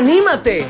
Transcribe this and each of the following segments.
¡Anímate!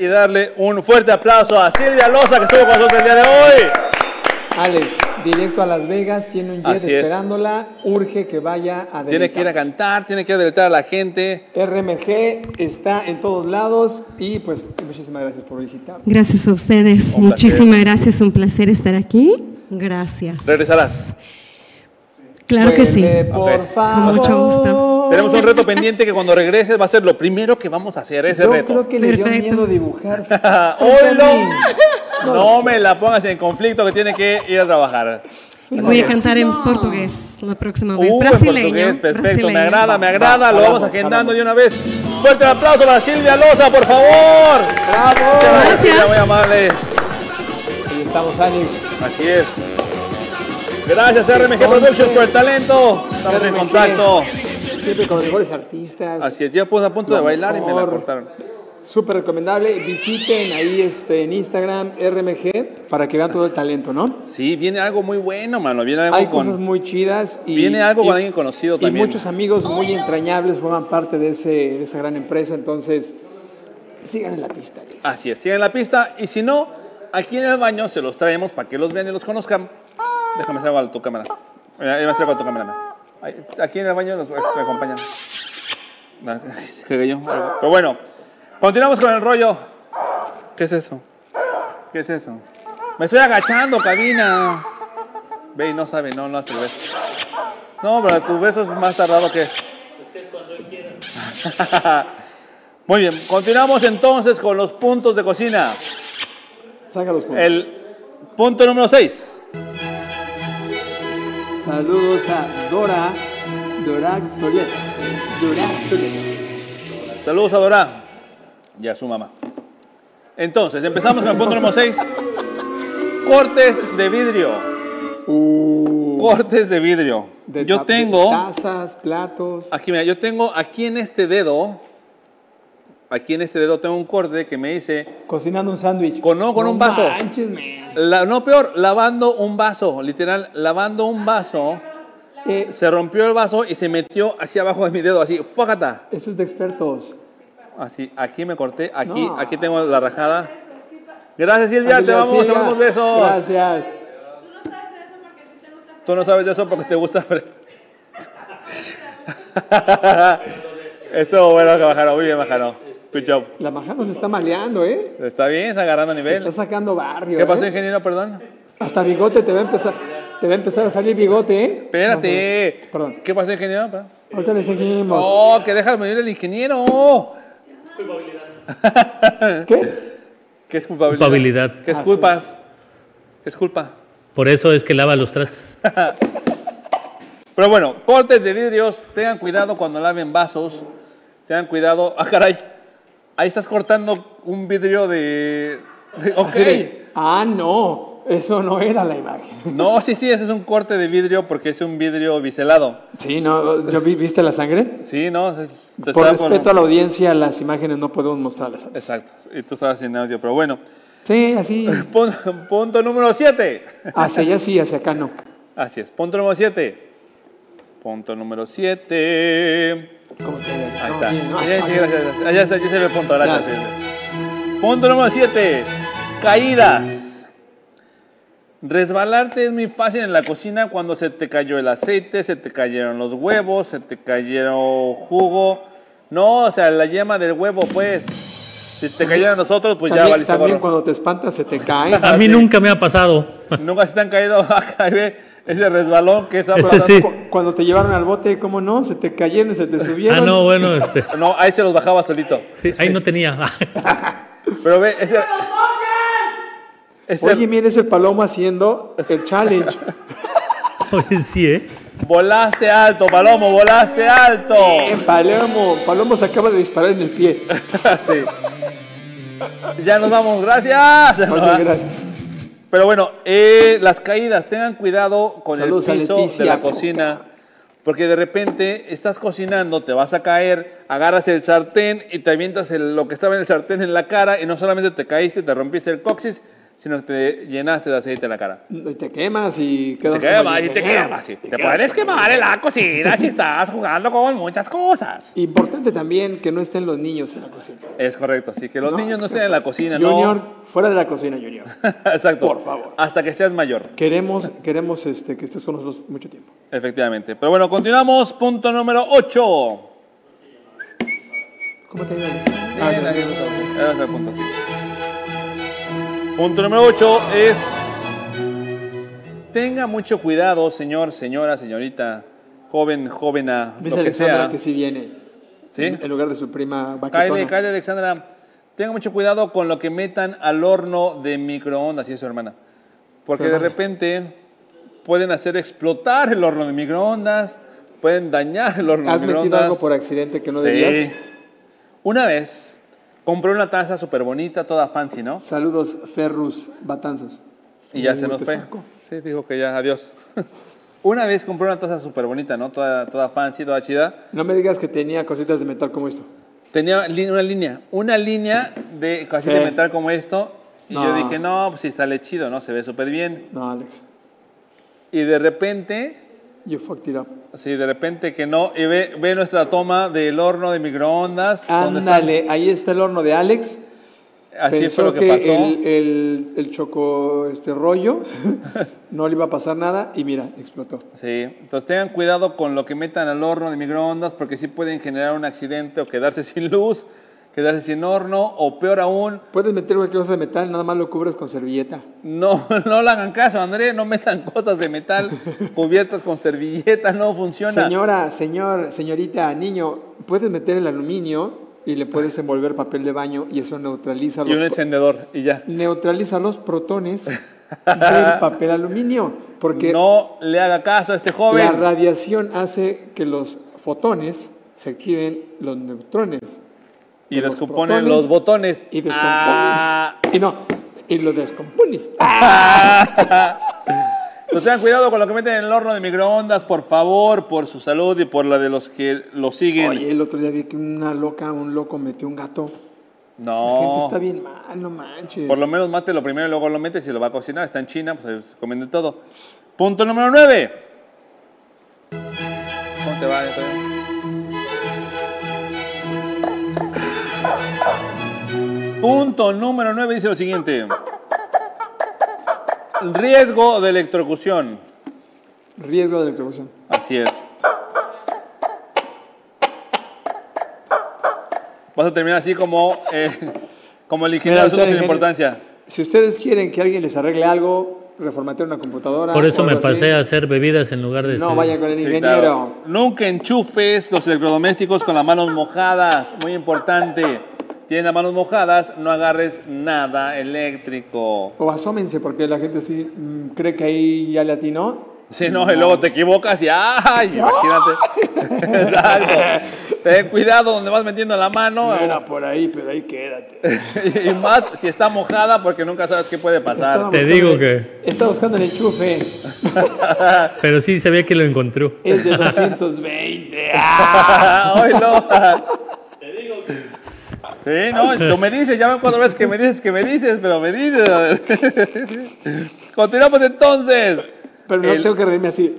Y darle un fuerte aplauso a Silvia Loza que estuvo con nosotros el día de hoy. Alex, directo a Las Vegas, tiene un jet Así es. esperándola, urge que vaya a Tiene que ir a cantar, tiene que deleitar a la gente. RMG está en todos lados y pues muchísimas gracias por visitarnos. Gracias a ustedes. Un Muchísimas gracias. Un placer estar aquí. Gracias. Regresarás. Claro que sí. Por favor. Con mucho gusto. Tenemos un reto pendiente que cuando regreses va a ser lo primero que vamos a hacer, ese Yo reto. creo que le dio Perfecto. miedo dibujar. ¡Oilo! No me la pongas en conflicto que tiene que ir a trabajar. Voy a cantar en portugués la próxima vez. Uh, en brasileño. portugués, perfecto, brasileño. me agrada, me agrada, lo vamos agendando jalamos. de una vez. Fuerte el aplauso para Silvia Loza, por favor. ¡Bravo! Muchas Gracias. Silvia, muy amable. Ahí estamos, Alex. Así es. Gracias RMG Productions por el talento. Estamos en contacto. Siempre con los mejores artistas. Así es, ya puse a punto de bailar y me la cortaron. Súper recomendable. Visiten ahí este, en Instagram RMG para que vean todo el talento, ¿no? Sí, viene algo muy bueno, mano. Viene algo Hay con... cosas muy chidas. Y, Viene algo con y- alguien conocido y también. muchos amigos muy entrañables forman parte de, ese, de esa gran empresa. Entonces, sigan en la pista. Así es, sigan la pista y si no, aquí en el baño se los traemos para que los vean y los conozcan. Déjame hacer algo a tu cámara. A hacer algo a tu cámara. Aquí en el baño nos me acompañan. Pero bueno, continuamos con el rollo. ¿Qué es eso? ¿Qué es eso? Me estoy agachando, cabina. Ve y no sabe, no, no hace el beso. No, pero tu beso es más tardado que... Muy bien, continuamos entonces con los puntos de cocina. Saca los puntos. El punto número 6. Saludos a Dora. Dora Tolet. Dora Tolet. Saludos a Dora y a su mamá. Entonces, empezamos con el punto número 6. Cortes de vidrio. Uh, Cortes de vidrio. de Yo tengo, Tazas, platos. aquí mira, yo tengo aquí en este dedo, aquí en este dedo tengo un corte que me dice, Cocinando un sándwich. Con- no, con un vaso. manches, man. la- no peor, lavando un vaso, literal, lavando un vaso, Eh, se rompió el vaso y se metió hacia abajo de mi dedo, así, ¡fuácata! eso es de expertos. Así, aquí me corté, aquí, No. aquí tengo la rajada. Gracias Silvia, te Silvia, vamos, te damos besos. Gracias. Tú no sabes de eso porque te gusta. Fre- Estuvo bueno que bajaron. Muy bien, bajaron. Good job. La Majano se está maleando, ¿eh? Está bien, está agarrando nivel. Está sacando barrio. ¿Qué pasó, ¿eh? ingeniero? Perdón. Hasta bigote te va a empezar. Te va a empezar a salir bigote, ¿eh? Espérate. Perdón. ¿Qué pasó, ingeniero? Perdón. Ahorita le seguimos. Oh, que deja venir el ingeniero. ¿Qué? ¿Qué es culpabilidad? Culpabilidad. ¿Qué es Ah, culpas? ¿Qué es culpa? Por eso es que lava los trastes. Pero bueno, cortes de vidrios, tengan cuidado cuando laven vasos, tengan cuidado. Ah, caray, ahí estás cortando un vidrio de. de- ok. De, ah, no. Eso no era la imagen. No, sí, sí, ese es un corte de vidrio porque es un vidrio biselado. Sí, no. ¿Yo vi- ¿Viste la sangre? Sí, ¿no? Se- te Por respeto a la audiencia, las imágenes no podemos mostrarlas. Exacto, y tú estabas sin audio, pero bueno. Sí, así. Pun- punto número 7. Hacia allá sí, hacia acá no. Así es, punto número 7. Punto número 7. ¿Cómo te Ahí no, está. bien, no, Ya, sí, gracias, gracias. Ya está, ya se ve el punto, gracias. Ya. sí. Punto número 7. Caídas. Resbalarte es muy fácil en la cocina cuando se te cayó el aceite, se te cayeron los huevos, se te cayeron jugo. No, o sea, la yema del huevo, pues. Si te cayeron los otros, pues ya también, valiste también cuando te espantas se te cae. A mí sí. nunca me ha pasado. Nunca se te han caído acá, ve, ese resbalón que está Ese sí. Cuando te llevaron al bote, ¿cómo no? Se te cayeron se te subieron. Ah, no, bueno, este, No, ahí se los bajaba solito. sí, ahí no tenía. Pero ve, ese. ese Oye, mira ese palomo haciendo el challenge. Oye, sí, ¿eh? Volaste alto, Palomo, volaste alto. Eh, Palomo, Palomo se acaba de disparar en el pie. Sí. Ya nos vamos, gracias. Oye, gracias. Pero bueno, eh, las caídas, tengan cuidado con Saludos el piso Leticia de la cocina. Porque de repente estás cocinando, te vas a caer, agarras el sartén y te avientas el- lo que estaba en el sartén en la cara y no solamente te caíste, te rompiste el coxis, sino que te llenaste de aceite en la cara. Y te quemas y Te quedas como quemas y te quemas. sí. Te puedes quemar en la cocina si estás jugando con muchas cosas. Importante también que no estén los niños en la cocina. Es correcto, así que los No, niños no estén en la cocina, Junior, no. fuera de la cocina, Junior. Exacto. Por favor. Hasta que seas mayor, Queremos, queremos este, que estés con nosotros mucho tiempo. efectivamente. Pero bueno, continuamos. Punto número 8. ¿Cómo te ayudan? Ah, punto, sí. Punto número 8 es. Tenga mucho cuidado, señor, señora, señorita, joven, jovena, Dice lo que Alexandra sea. que sí viene. ¿Sí? En, lugar de su prima Baquetona. cállate, Alexandra. Tenga mucho cuidado con lo que metan al horno de microondas, y es su hermana. Porque de repente pueden hacer explotar el horno de microondas, pueden dañar el horno ¿Has de metido microondas. algo por accidente que no Sí. debías? Una vez compré una taza súper bonita, toda fancy, ¿no? Saludos, Ferrus Batanzos. Y ya se nos fue. saco. Sí, dijo que ya, adiós. una vez compré una taza súper bonita, ¿no? Toda, toda fancy, toda chida. No me digas que tenía cositas de metal como esto. Tenía una línea, una línea de casi Sí. de metal como esto. Y yo dije, no, pues sí sale chido, ¿no? Se ve súper bien. No, Alex. Y de repente, You fucked it up. sí, de repente que no. Y ve, ve nuestra toma del horno de microondas. donde está- Ándale, ahí está el horno de Alex. Así Pensó lo que, que, pasó. el, el, el choco este rollo no le iba a pasar nada y mira, explotó. Sí, entonces tengan cuidado con lo que metan al horno de microondas porque sí pueden generar un accidente o quedarse sin luz, quedarse sin horno o peor aún, Puedes meter cualquier cosa de metal, nada más lo cubres con servilleta. no, no le hagan caso, André, no metan cosas de metal cubiertas con servilleta, no funciona. Señora, señor, señorita, niño, puedes meter el aluminio y le puedes envolver papel de baño y eso neutraliza Y un los, encendedor y ya. neutraliza los protones del papel aluminio. Porque No le haga caso a este la joven. radiación hace que los fotones se activen los neutrones. Y de descomponen los botones. Y descompones. Ah, Y no, y lo descompones. Pues tengan cuidado con lo que meten en el horno de microondas, por favor, por su salud y por la de los que lo siguen. Oye, el otro día vi que una loca, un loco metió un gato. La gente no. está bien mal, no manches. Por lo menos mate lo primero y luego lo metes y lo va a cocinar. Está en China, pues se comen de todo. Punto número 9. ¿Cómo te va? Punto número 9 dice lo siguiente. Riesgo de electrocución. Riesgo de electrocución. Así es. Vas a terminar así como, eh, como el ingeniero de asuntos sin importancia. Si ustedes quieren que alguien les arregle algo, reformatear una computadora. Por eso me así, pasé a hacer bebidas en lugar de... No ser- vaya con el Sí, ingeniero. claro. Nunca enchufes los electrodomésticos con las manos mojadas. Muy importante. Tienes las manos mojadas, no agarres nada eléctrico. O asómense porque la gente sí mm, cree que ahí ya le atinó. Si no, y luego te equivocas y ¡ay! Imagínate. Exacto. Ten cuidado donde vas metiendo la mano. No era por ahí, pero ahí quédate. y más si está mojada porque nunca sabes qué puede pasar. Estaba Te digo que- Estaba buscando el enchufe. Pero sí se ve que lo encontró. Es de 220. ¡Ah! Oílo. Sí, no, tú me dices, ya ven cuatro veces que me dices que me dices, pero me dices. Continuamos entonces. Pero no El- tengo que reírme así.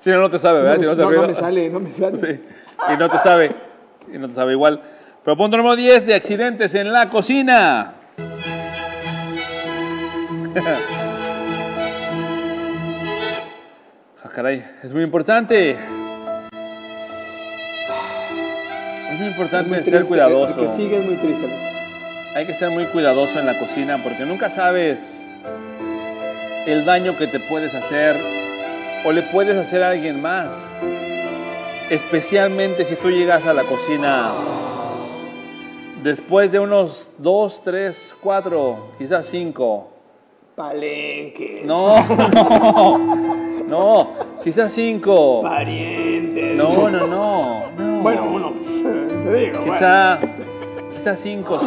Si no, no te sabe, ¿verdad? Si no, se no, no me sale, no me sale. Sí. Y no te sabe. Y no te sabe igual. Pero punto número 10 de accidentes en la cocina. Ah, caray, es muy importante. Es muy importante Muy ser cuidadoso. El que sigue es muy triste. Hay que ser muy cuidadoso en la cocina porque nunca sabes el daño que te puedes hacer o le puedes hacer a alguien más. Especialmente si tú llegas a la cocina después de unos dos, tres, cuatro, quizás cinco. Palenque. No, no, no, quizás cinco. Parientes. No, no, no. no. Bueno, uno. Te digo. bueno. Quizá, quizá cinco,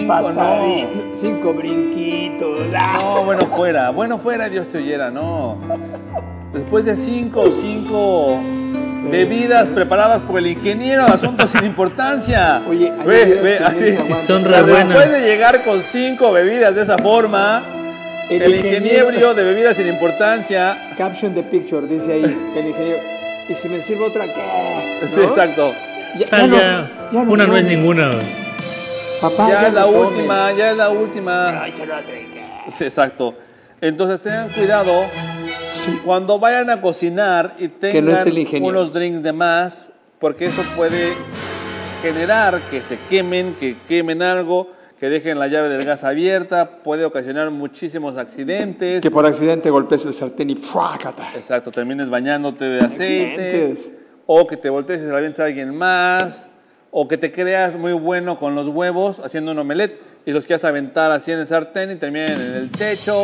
cinco. No. Cinco brinquitos. ah. No, bueno fuera, bueno fuera Dios te oyera, no. Después de cinco, cinco bebidas preparadas por el ingeniero asuntos sin importancia. Oye, ve, ve, así. Son re. Después de llegar con cinco bebidas de esa forma, El el, ingeniero- ingeniero de bebidas sin importancia. Caption the picture, dice ahí el ingeniero. ¿Y si me sirvo otra qué? Sí, ¿No? exacto. Ya, ya no, ya, ya no, una no es ninguna. Papá, Ya ya, es la no tomes. última, ya es la última. No. Sí, exacto. Entonces tengan cuidado Sí. cuando vayan a cocinar y no tengan esté el ingeniero. unos drinks de más, porque eso puede generar que se quemen, que quemen algo, que dejen la llave del gas abierta, puede ocasionar muchísimos accidentes. Que por accidente golpees el sartén y ¡fuácata! Exacto, termines bañándote de aceite, Accidentes. o que te voltees y se la a alguien más, o que te creas muy bueno con los huevos haciendo un omelette y los quieras aventar así en el sartén y terminen en el techo,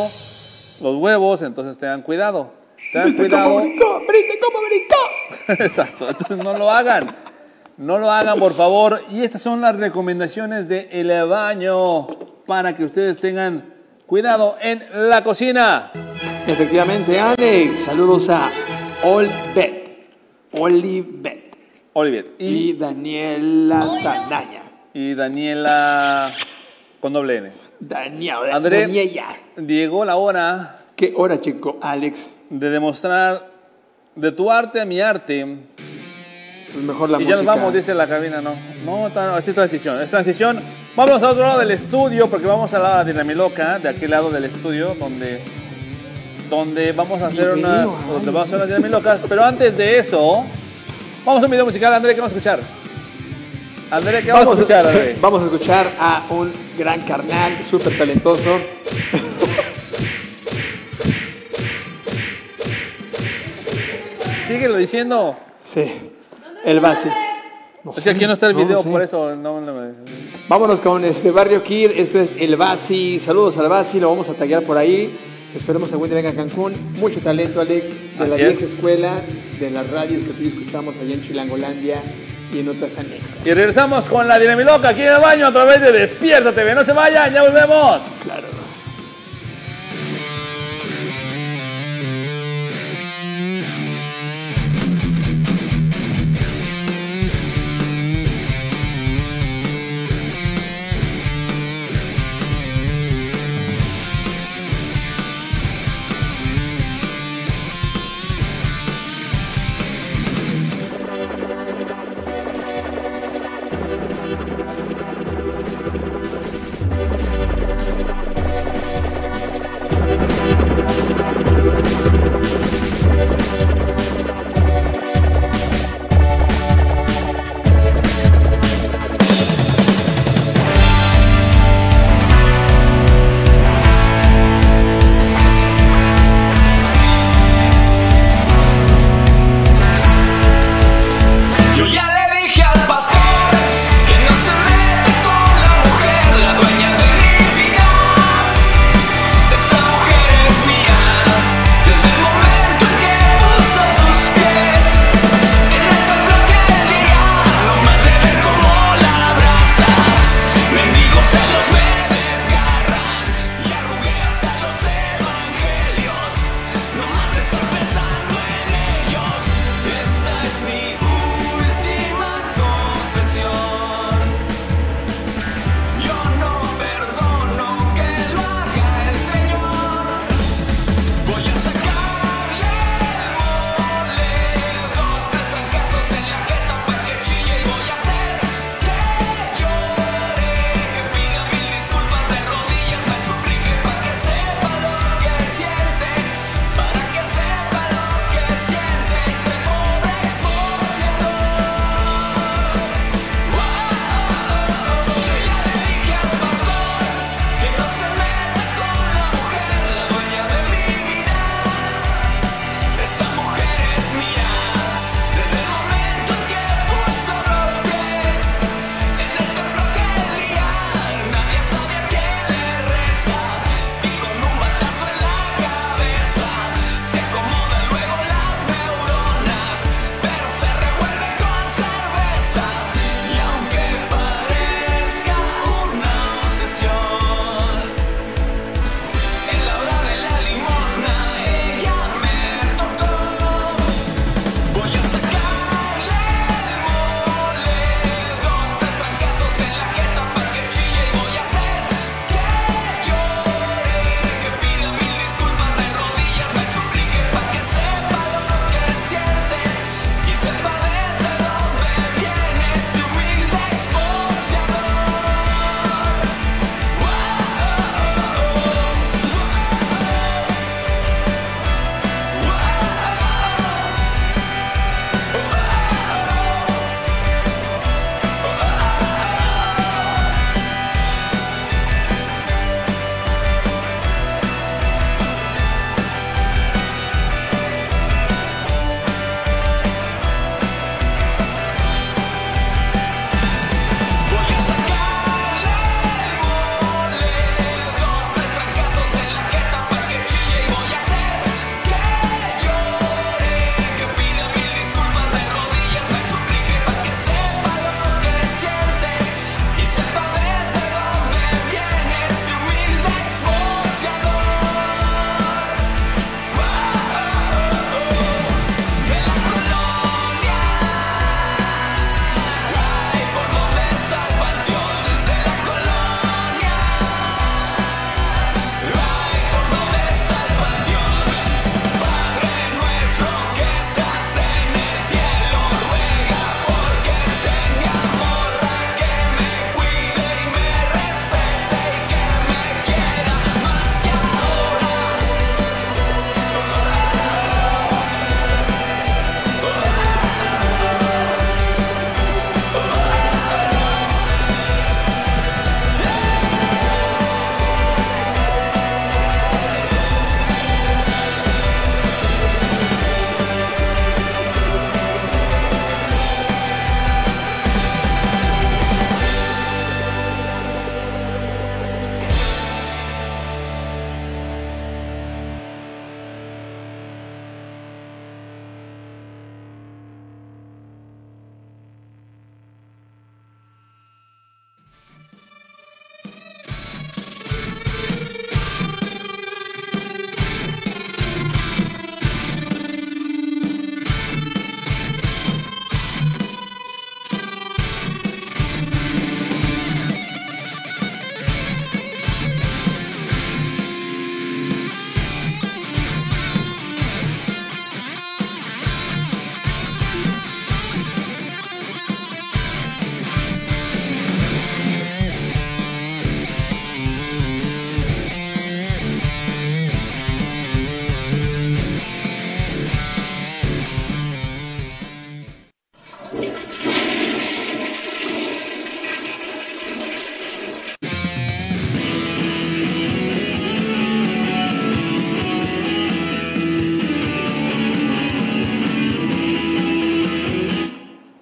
los huevos, entonces tengan cuidado. Tengan ¿Viste cómo cuidado. brincó? ¿Viste cómo brincó? Exacto, entonces no lo hagan. No lo hagan, por favor. Y estas son las recomendaciones de El Baño para que ustedes tengan cuidado en la cocina. Efectivamente, Alex. Saludos a Olbet, Olivet Olivier. y Y, Daniela Saldaña. y Daniela con doble N. Daniela. André. Daniela. Llegó la hora ¿Qué hora, chico? Alex. de demostrar de tu arte a mi arte. Pues mejor la y música. ya nos vamos, dice la cabina, ¿no? No, es transición, es transición. Vamos a otro lado del estudio porque vamos a la dinamiloca, de aquel lado del estudio, donde, donde vamos a hacer Bienvenido, unas, donde vamos a hacer unas dinamilocas. Pero antes de eso, vamos a un video musical, André, ¿qué vamos a escuchar? André, ¿qué vamos, a escuchar, André? vamos a escuchar a un gran carnal, súper talentoso. Síguelo diciendo. Sí, el base. No Es que aquí no está el no video, sé. por eso no, no me- Vámonos con este Barrio Kid, esto es El Basi, saludos al Basi, lo vamos a taggear por ahí. Esperemos algún día venga a Cancún. Mucho talento, Alex, de la vieja es. escuela, de las radios que tú escuchamos allá en Chilangolandia y en otras anexas. Y regresamos con la dinamiloca aquí en el baño a través de Despierta TV. No se vayan, ya volvemos. Claro.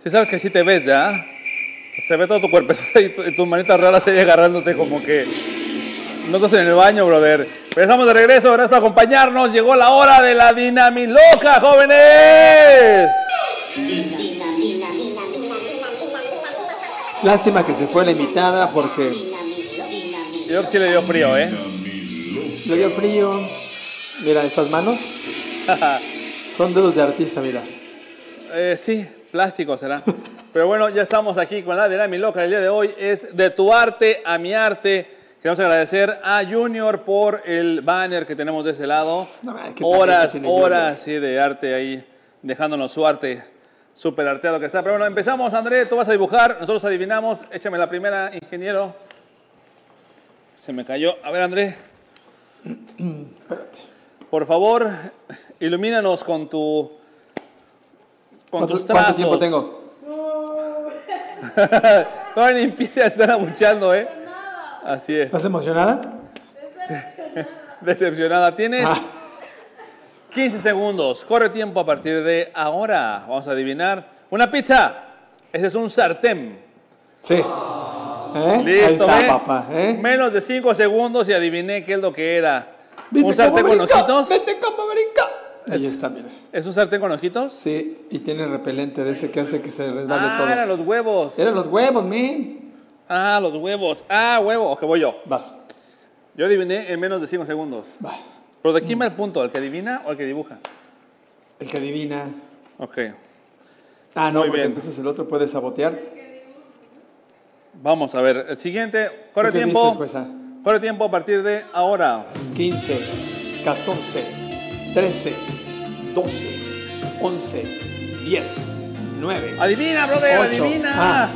Si sabes que sí te ves, ¿ya? Se ve todo tu cuerpo y, tu- y tus manitas raras ahí agarrándote como que no estás en el baño, brother. Pero estamos de regreso, gracias por acompañarnos. Llegó la hora de la dinamiloca, jóvenes. Lástima que se fue la invitada porque Yo sí le dio frío, ¿eh? le dio frío. Mira, estas manos son dedos de artista, mira. Eh, sí, plástico será. Pero bueno, ya estamos aquí con la dinamiloca del día de hoy. Es de tu arte a mi arte. Queremos agradecer a Junior por el banner que tenemos de ese lado. No, horas, horas sí, de arte ahí, dejándonos su arte súper arteado que está. Pero bueno, empezamos, André. Tú vas a dibujar, nosotros adivinamos. Échame la primera, ingeniero. Se me cayó. A ver, André. Por favor, ilumínanos con tu. Con ¿Cuánto, tus cuánto trazos. tiempo tengo? Todavía ni empieza a estar abuchando, ¿eh? Así es. ¿Estás emocionada? Decepcionada. Tienes Ah, 15 segundos. Corre tiempo a partir de ahora. Vamos a adivinar. Una pizza. Ese es un sartén. sí. ¿Eh? Listo, Ahí está, ¿ve? papá. ¿eh? Menos de 5 segundos y adiviné qué es lo que era. ¿Viste ¿Un sartén con ojitos? ¿Viste cómo brinca? Ahí está, mira. ¿Es un sartén con ojitos? Sí, y tiene repelente de ese que hace que se resbale Ah, todo. eran los huevos. Eran los huevos, men. Ah, los huevos. Ah, huevo. Ok, voy yo. Vas. Yo adiviné en menos de 5 segundos. Va. ¿Pero de quién va el punto? ¿El que adivina o el que dibuja? El que adivina. Ok. Ah, no, Muy porque bien. entonces el otro puede sabotear. Vamos a ver. El siguiente. Corre ¿Tú qué tiempo. dices, jueza? Corre tiempo a partir de ahora. 15, 14, 13, 12, 11, 10, 9. Adivina, brother, Ocho. adivina. Ah,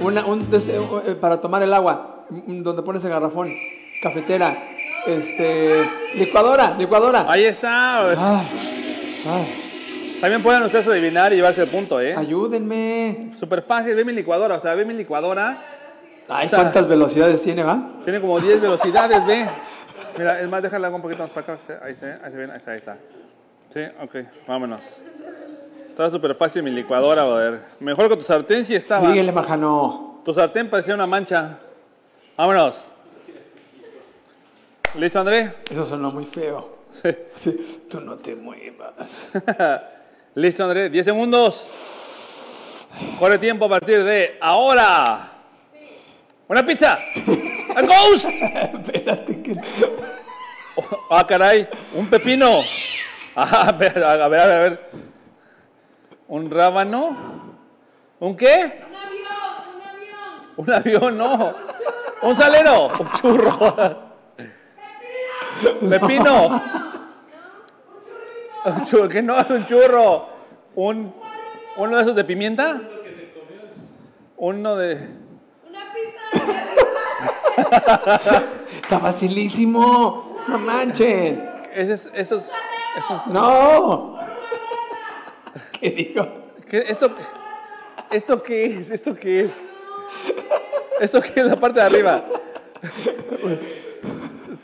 una, un deseo, eh, para tomar el agua, donde pones el garrafón, cafetera, este, licuadora, licuadora. Ahí está. Ah, ay, También pueden ustedes adivinar y llevarse el punto, ¿eh? ayúdenme. Súper fácil. Ve mi licuadora. O sea, ve mi licuadora. Ay, O sea, ¿cuántas velocidades tiene, va? Tiene como 10 velocidades, ve. Mira, es más, déjala un poquito más para acá. Ahí se, ahí se ven, ahí está, ahí está. Sí, ok, vámonos. Estaba súper fácil mi licuadora, brother. Mejor que tu sartén sí estaba. Síguele, Majano. Tu sartén parecía una mancha. Vámonos. ¿Listo, André? Eso sonó muy feo. Sí. Sí, tú no te muevas. Listo, André. 10 segundos. Corre tiempo a partir de ahora. ¡Una pizza! ¡A ghost! Espérate que... ¡Ah, caray! ¡Un pepino! Ah, a ver, a ver, a ver. ¿Un rábano? ¿Un qué? Un avión, un avión. Un avión, no. Un salero. Un churro. Pepino. Un churro. ¿Qué no? Es un churro. Un, uno de esos de pimienta. Uno de. Está facilísimo. No manchen. Esos, esos, esos- No. ¿Qué digo? ¿qué- esto, ¿Esto qué es? ¿Esto qué es? ¿Esto qué es la parte de arriba?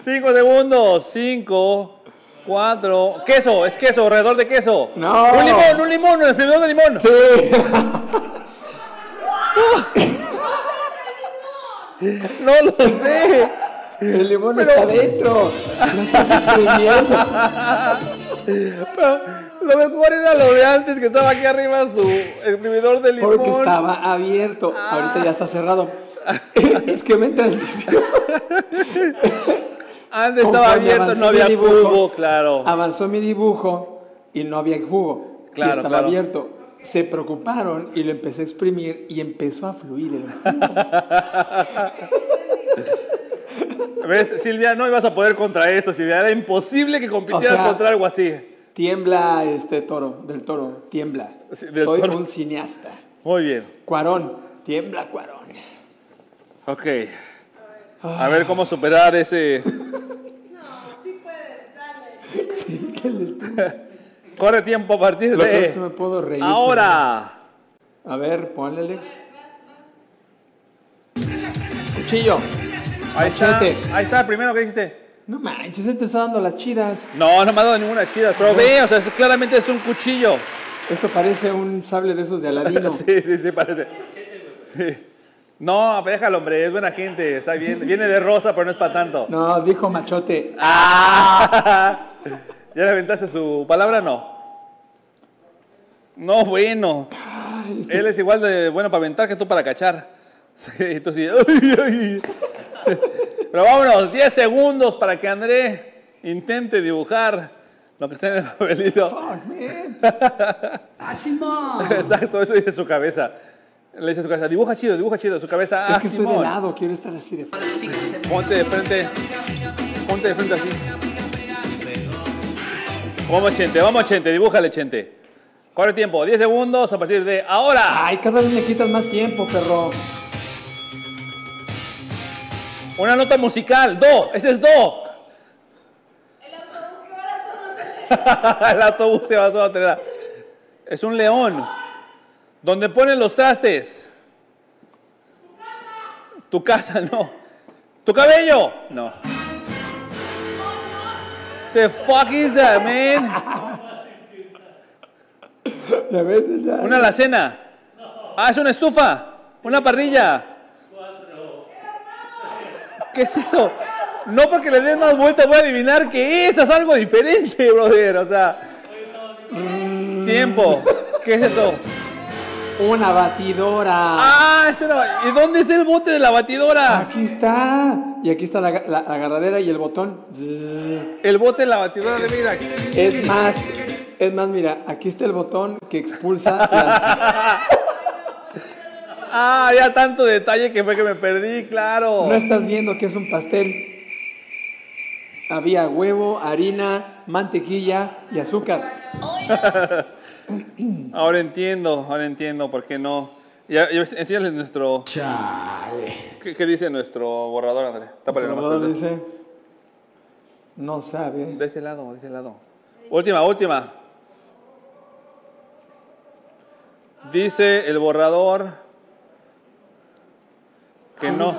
Cinco segundos. Cinco, cuatro. Queso, es queso, alrededor de queso. No. Un limón, un limón, un exprimidor de limón. Sí. No lo sé. El limón está dentro. Lo estás exprimiendo. Pero lo mejor era lo de antes que estaba aquí arriba su exprimidor de limón. Porque estaba abierto. Ahorita ya está cerrado. Es que me en transición. Antes estaba abierto, avanzó no había dibujo, jugo, claro. Avanzó mi dibujo y no había jugo. y Claro, estaba claro. abierto. Se preocuparon y lo empecé a exprimir y empezó a fluir el. ¿Ves, Silvia? No ibas a poder contra esto, Silvia. Era imposible que compitieras O sea, contra algo así. Tiembla este toro, del toro, tiembla. Sí, del Soy toro. un cineasta. Muy bien. Cuarón, tiembla Cuarón. Ok. A ver cómo superar ese. Sí puedes, dale. Corre tiempo a partir Lo de. me puedo reír. Ahora. A ver, ponle Alex. Cuchillo. Ahí está. Ahí está, primero que dijiste. No manches, él te está dando las chidas. No, no me ha dado ninguna chida. Pero ve, o sea, es- claramente es un cuchillo. Esto parece un sable de esos de Aladino. Sí, sí, sí, parece. Sí. No, déjalo, hombre, es buena gente, está bien. Viene de rosa, pero no es para tanto. No, dijo Machote. Ah. ¿Ya le aventaste su palabra? No. No, bueno. Él es igual de bueno para aventar que tú para cachar. Sí. Pero vámonos, 10 segundos para que André intente dibujar lo que está en el papelito. Exacto, eso dice su cabeza. Le dice a su cabeza, dibuja chido, dibuja chido, su cabeza. Es ah, que estoy de lado, quiero estar así de frente. Ponte de frente. Ponte de frente así. Vamos, Chente, vamos, Chente, dibújale, Chente. Corre tiempo, 10 segundos a partir de ahora. Ay, cada vez me quitas más tiempo, perro. Una nota musical, do, ese es do. El autobús que va a la zona El autobús se va a tener. Es un león. Donde ponen los trastes. Tu casa, no. Tu cabello, no. The fuck is that, man? Una alacena. Ah, es una estufa. Una parrilla. ¿Qué es eso? No porque le den más vueltas voy a adivinar que es, es algo diferente, brother. O sea. Tiempo. ¿Qué es eso? Una batidora. Ah, es una... ¿Y dónde está el bote de la batidora? Aquí está. Y aquí está la, la- la agarradera y el botón. El bote de la batidora de vida. Es más, es más, mira, aquí está el botón que expulsa las... Ah, ya tanto detalle que fue que me perdí, claro. No estás viendo que es un pastel. Había huevo, harina, mantequilla y azúcar. Ahora entiendo, ahora entiendo por qué no. Ya, ya, enséñales nuestro. ¿Qué, qué dice nuestro borrador, André? Tápale El nomás. probador dice, no sabe. De ese lado, de ese lado. Última, última. Dice el borrador que no.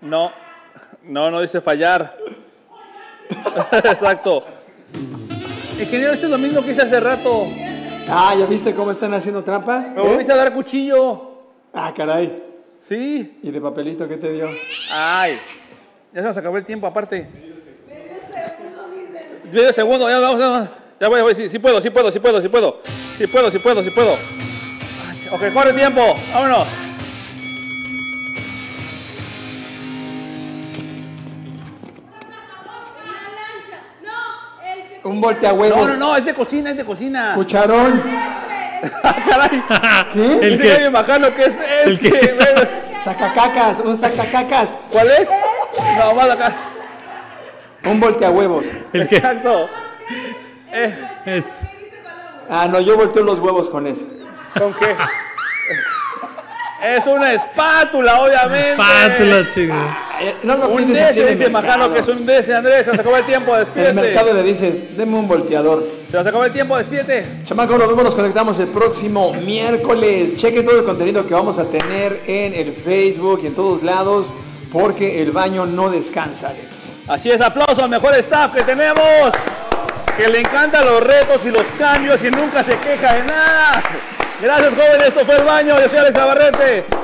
No, no, no dice fallar. Exacto. Ingeniero, esto es lo mismo que hice hace rato. Ah, ¿ya viste cómo están haciendo trampa? Me ¿Eh? volviste a dar cuchillo. Ah, caray. Sí. ¿Y de papelito qué te dio? Ay, ya se nos acabó el tiempo aparte. Medio segundo, ya vamos, vamos. Ya voy, voy, sí, sí puedo, sí puedo, sí puedo, sí puedo. Sí puedo, sí puedo, sí puedo. Ok, corre tiempo, vámonos. Un voltea huevo. No, no, no, es de cocina, es de cocina. Cucharón. Ah, caray. ¿Qué? El que- Gaby Majano que es El que- este. ven. Sacacacas, un sacacacas. ¿Cuál es? No, más acá. Un voltea huevos. El que Exacto. Es, es. Ah, no, yo volteo los huevos con eso. ¿Con qué? Es una espátula, obviamente. Pátula, chica. No lo Un DC, dice. Majano que es un DC, Andrés. Se acabó el tiempo, En el despídete. mercado le dices, deme un volteador. Se nos acabó el tiempo, despídete. Chamacos, nos vemos, nos conectamos el próximo miércoles. Chequen todo el contenido que vamos a tener en el Facebook y en todos lados, porque el baño no descansa, Alex. Así es, aplauso al mejor staff que tenemos. Que le encantan los retos y los cambios y nunca se queja de nada. Gracias, jóvenes. Esto fue el baño. Yo soy Alex Navarrete.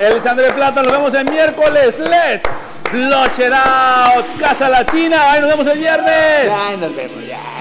André Plata. Nos vemos el miércoles. Let's flush it out. Casa Latina. Ahí nos vemos el viernes. Ya, nos vemos, ya.